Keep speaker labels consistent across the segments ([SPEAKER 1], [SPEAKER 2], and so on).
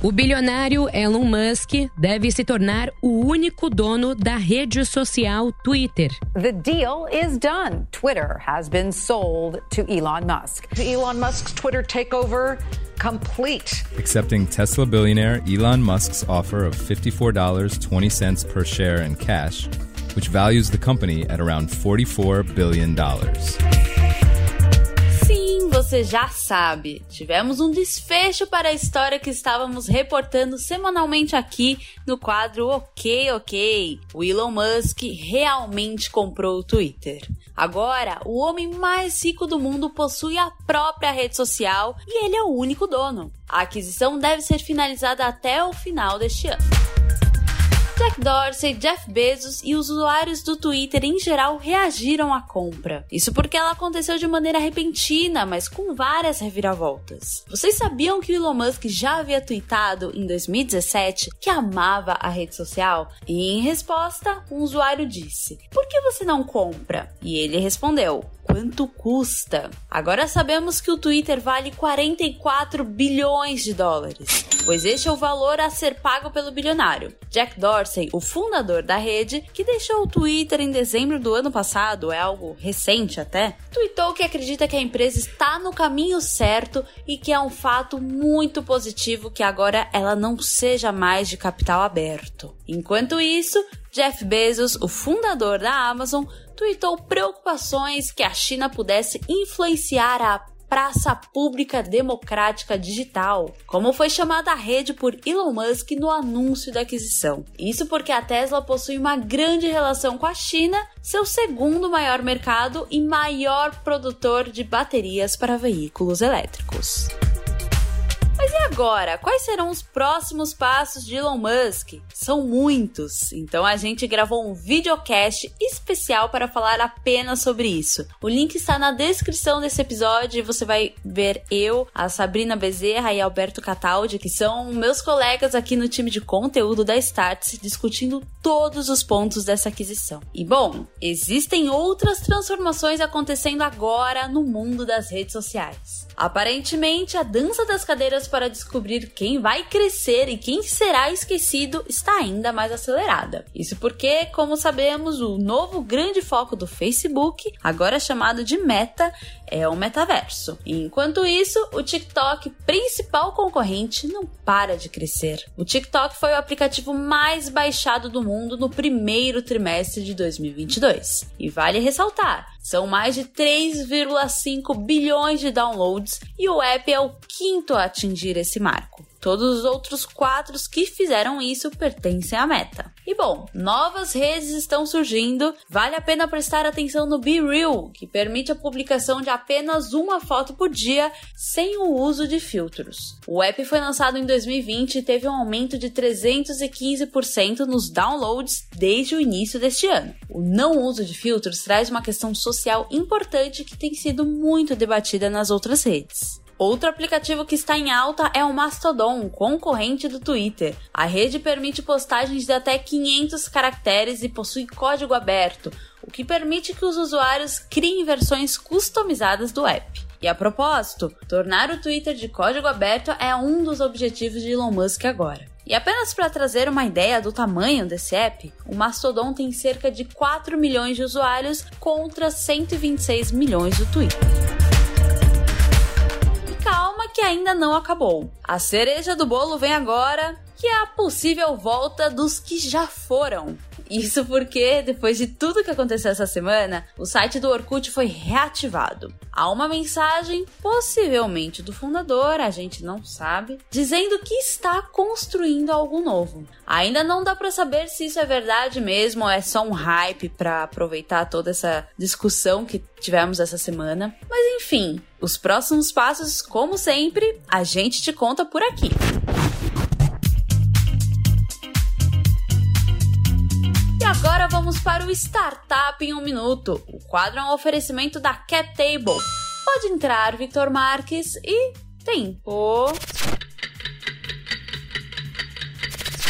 [SPEAKER 1] O bilionário Elon Musk deve se tornar o único dono da rede social Twitter.
[SPEAKER 2] The deal is done. Twitter has been sold to Elon Musk.
[SPEAKER 3] Elon Musk's Twitter takeover complete.
[SPEAKER 4] Accepting Tesla billionaire Elon Musk's offer of $54.20 per share in cash, which values the company at around $44 billion.
[SPEAKER 5] Você já sabe, tivemos um desfecho para a história que estávamos reportando semanalmente aqui no quadro Ok Ok. O Elon Musk realmente comprou o Twitter. Agora, o homem mais rico do mundo possui a própria rede social e ele é o único dono. A aquisição deve ser finalizada até o final deste ano. Jack Dorsey, Jeff Bezos e os usuários do Twitter em geral reagiram à compra. Isso porque ela aconteceu de maneira repentina, mas com várias reviravoltas. Vocês sabiam que o Elon Musk já havia tweetado em 2017 que amava a rede social? E em resposta, um usuário disse: Por que você não compra? E ele respondeu: quanto custa. Agora sabemos que o Twitter vale 44 bilhões de dólares, pois este é o valor a ser pago pelo bilionário. Jack Dorsey, o fundador da rede, que deixou o Twitter em dezembro do ano passado, é algo recente até, tweetou que acredita que a empresa está no caminho certo e que é um fato muito positivo que agora ela não seja mais de capital aberto. Enquanto isso, Jeff Bezos, o fundador da Amazon, tweetou preocupações que a China pudesse influenciar a praça pública democrática digital, como foi chamada a rede por Elon Musk no anúncio da aquisição. Isso porque a Tesla possui uma grande relação com a China, seu segundo maior mercado e maior produtor de baterias para veículos elétricos. Mas e agora? Quais serão os próximos passos de Elon Musk? São muitos, então a gente gravou um videocast especial para falar apenas sobre isso. O link está na descrição desse episódio e você vai ver eu, a Sabrina Bezerra e Alberto Cataldi, que são meus colegas aqui no time de conteúdo da Startse, discutindo todos os pontos dessa aquisição. E bom, existem outras transformações acontecendo agora no mundo das redes sociais. Aparentemente, a dança das cadeiras para descobrir quem vai crescer e quem será esquecido está ainda mais acelerada. Isso porque, como sabemos, o novo grande foco do Facebook, agora chamado de Meta, é o metaverso. enquanto isso, o TikTok, principal concorrente, não para de crescer. O TikTok foi o aplicativo mais baixado do mundo no primeiro trimestre de 2022. E vale ressaltar, são mais de 3,5 bilhões de downloads e o app é o quinto a atingir esse marco. Todos os outros quatro que fizeram isso pertencem à Meta. E bom, novas redes estão surgindo. Vale a pena prestar atenção no Be Real, que permite a publicação de apenas uma foto por dia sem o uso de filtros. O app foi lançado em 2020 e teve um aumento de 315% nos downloads desde o início deste ano. O não uso de filtros traz uma questão social importante que tem sido muito debatida nas outras redes. Outro aplicativo que está em alta é o Mastodon, concorrente do Twitter. A rede permite postagens de até 500 caracteres e possui código aberto, o que permite que os usuários criem versões customizadas do app. E a propósito, tornar o Twitter de código aberto é um dos objetivos de Elon Musk agora. E apenas para trazer uma ideia do tamanho desse app, o Mastodon tem cerca de 4 milhões de usuários contra 126 milhões do Twitter ainda não acabou. A cereja do bolo vem agora, que é a possível volta dos que já foram. Isso porque, depois de tudo que aconteceu essa semana, o site do Orkut foi reativado. Há uma mensagem, possivelmente do fundador, a gente não sabe, dizendo que está construindo algo novo. Ainda não dá para saber se isso é verdade mesmo ou é só um hype para aproveitar toda essa discussão que tivemos essa semana. Mas enfim, os próximos passos, como sempre, a gente te conta por aqui. Agora vamos para o Startup em um Minuto. O quadro é um oferecimento da Cat Table. Pode entrar, Victor Marques, e tempo.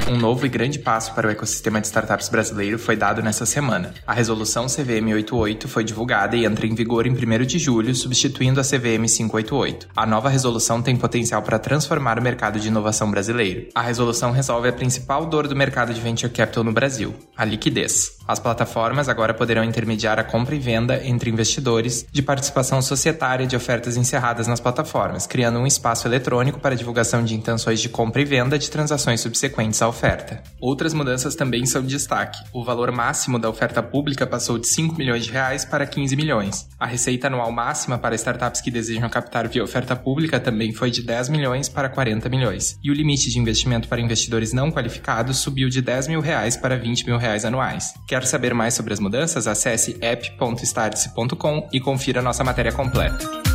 [SPEAKER 6] Um novo e grande passo para o ecossistema de startups brasileiro foi dado nessa semana. A resolução CVM 88 foi divulgada e entra em vigor em 1 de julho, substituindo a CVM 588. A nova resolução tem potencial para transformar o mercado de inovação brasileiro. A resolução resolve a principal dor do mercado de venture capital no Brasil, a liquidez. As plataformas agora poderão intermediar a compra e venda entre investidores de participação societária de ofertas encerradas nas plataformas, criando um espaço eletrônico para divulgação de intenções de compra e venda de transações subsequentes à oferta. Outras mudanças também são de destaque. O valor máximo da oferta pública passou de 5 milhões de reais para 15 milhões. A receita anual máxima para startups que desejam captar via oferta pública também foi de 10 milhões para 40 milhões. E o limite de investimento para investidores não qualificados subiu de 10 mil reais para 20 mil reais anuais. Quer saber mais sobre as mudanças? Acesse app.startse.com e confira nossa matéria completa.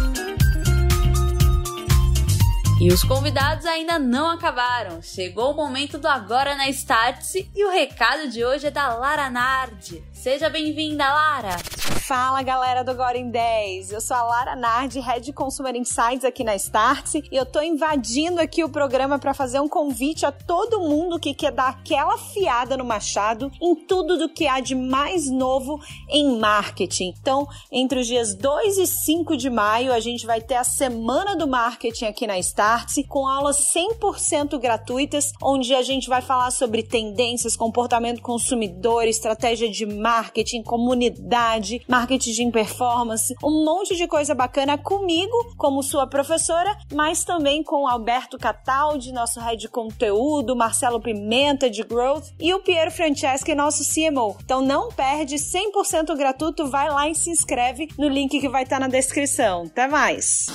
[SPEAKER 5] E os convidados ainda não acabaram. Chegou o momento do Agora na Startse e o recado de hoje é da Lara Nardi. Seja bem-vinda, Lara!
[SPEAKER 7] Fala galera do Agora em 10, eu sou a Lara Nardi, Head Consumer Insights aqui na Startse e eu tô invadindo aqui o programa para fazer um convite a todo mundo que quer dar aquela fiada no machado em tudo do que há de mais novo em marketing. Então, entre os dias 2 e 5 de maio, a gente vai ter a Semana do Marketing aqui na Startse com aulas 100% gratuitas, onde a gente vai falar sobre tendências, comportamento consumidor, estratégia de marketing, comunidade, marketing de performance, um monte de coisa bacana comigo, como sua professora, mas também com Alberto Cataldi, nosso head de conteúdo, Marcelo Pimenta de Growth e o Piero Franceschi, nosso CMO. Então não perde, 100% gratuito, vai lá e se inscreve no link que vai estar na descrição. Até mais!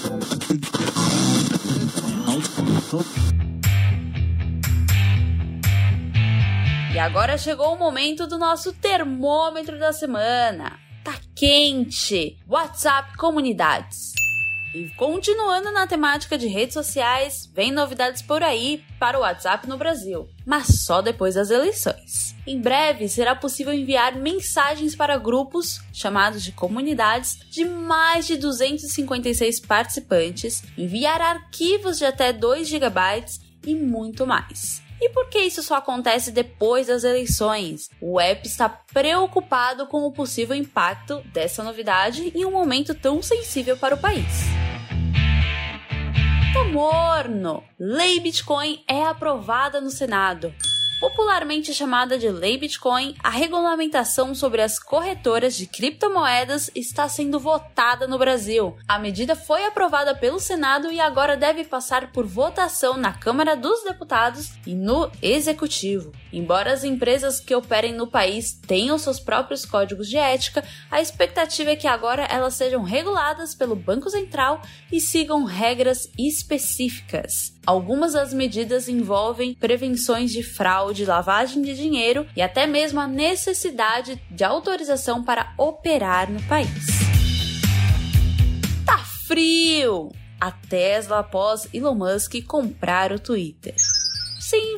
[SPEAKER 5] E agora chegou o momento do nosso termômetro da semana. Tá quente! WhatsApp Comunidades. E continuando na temática de redes sociais, vem novidades por aí para o WhatsApp no Brasil, mas só depois das eleições. Em breve será possível enviar mensagens para grupos, chamados de comunidades, de mais de 256 participantes, enviar arquivos de até 2 GB e muito mais. E por que isso só acontece depois das eleições? O app está preocupado com o possível impacto dessa novidade em um momento tão sensível para o país. Tá morno! Lei Bitcoin é aprovada no Senado. Popularmente chamada de Lei Bitcoin, a regulamentação sobre as corretoras de criptomoedas está sendo votada no Brasil. A medida foi aprovada pelo Senado e agora deve passar por votação na Câmara dos Deputados e no Executivo. Embora as empresas que operem no país tenham seus próprios códigos de ética, a expectativa é que agora elas sejam reguladas pelo Banco Central e sigam regras específicas. Algumas das medidas envolvem prevenções de fraude, lavagem de dinheiro e até mesmo a necessidade de autorização para operar no país. Tá frio! A Tesla após Elon Musk comprar o Twitter.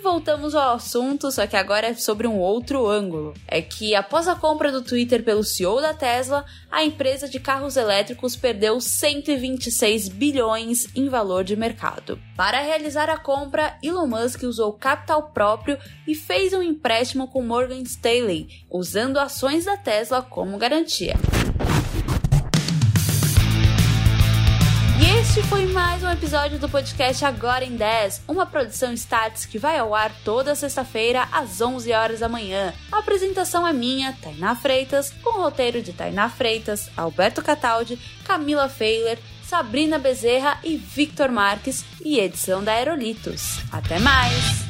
[SPEAKER 5] Voltamos ao assunto, só que agora é sobre um outro ângulo. É que após a compra do Twitter pelo CEO da Tesla, a empresa de carros elétricos perdeu 126 bilhões em valor de mercado. Para realizar a compra, Elon Musk usou capital próprio e fez um empréstimo com Morgan Stanley, usando ações da Tesla como garantia. Este foi mais um episódio do podcast Agora em 10, uma produção Stats que vai ao ar toda sexta-feira às 11 horas da manhã. A apresentação é minha, Tainá Freitas, com o roteiro de Tainá Freitas, Alberto Cataldi, Camila Feiler, Sabrina Bezerra e Victor Marques e edição da Aerolitos. Até mais!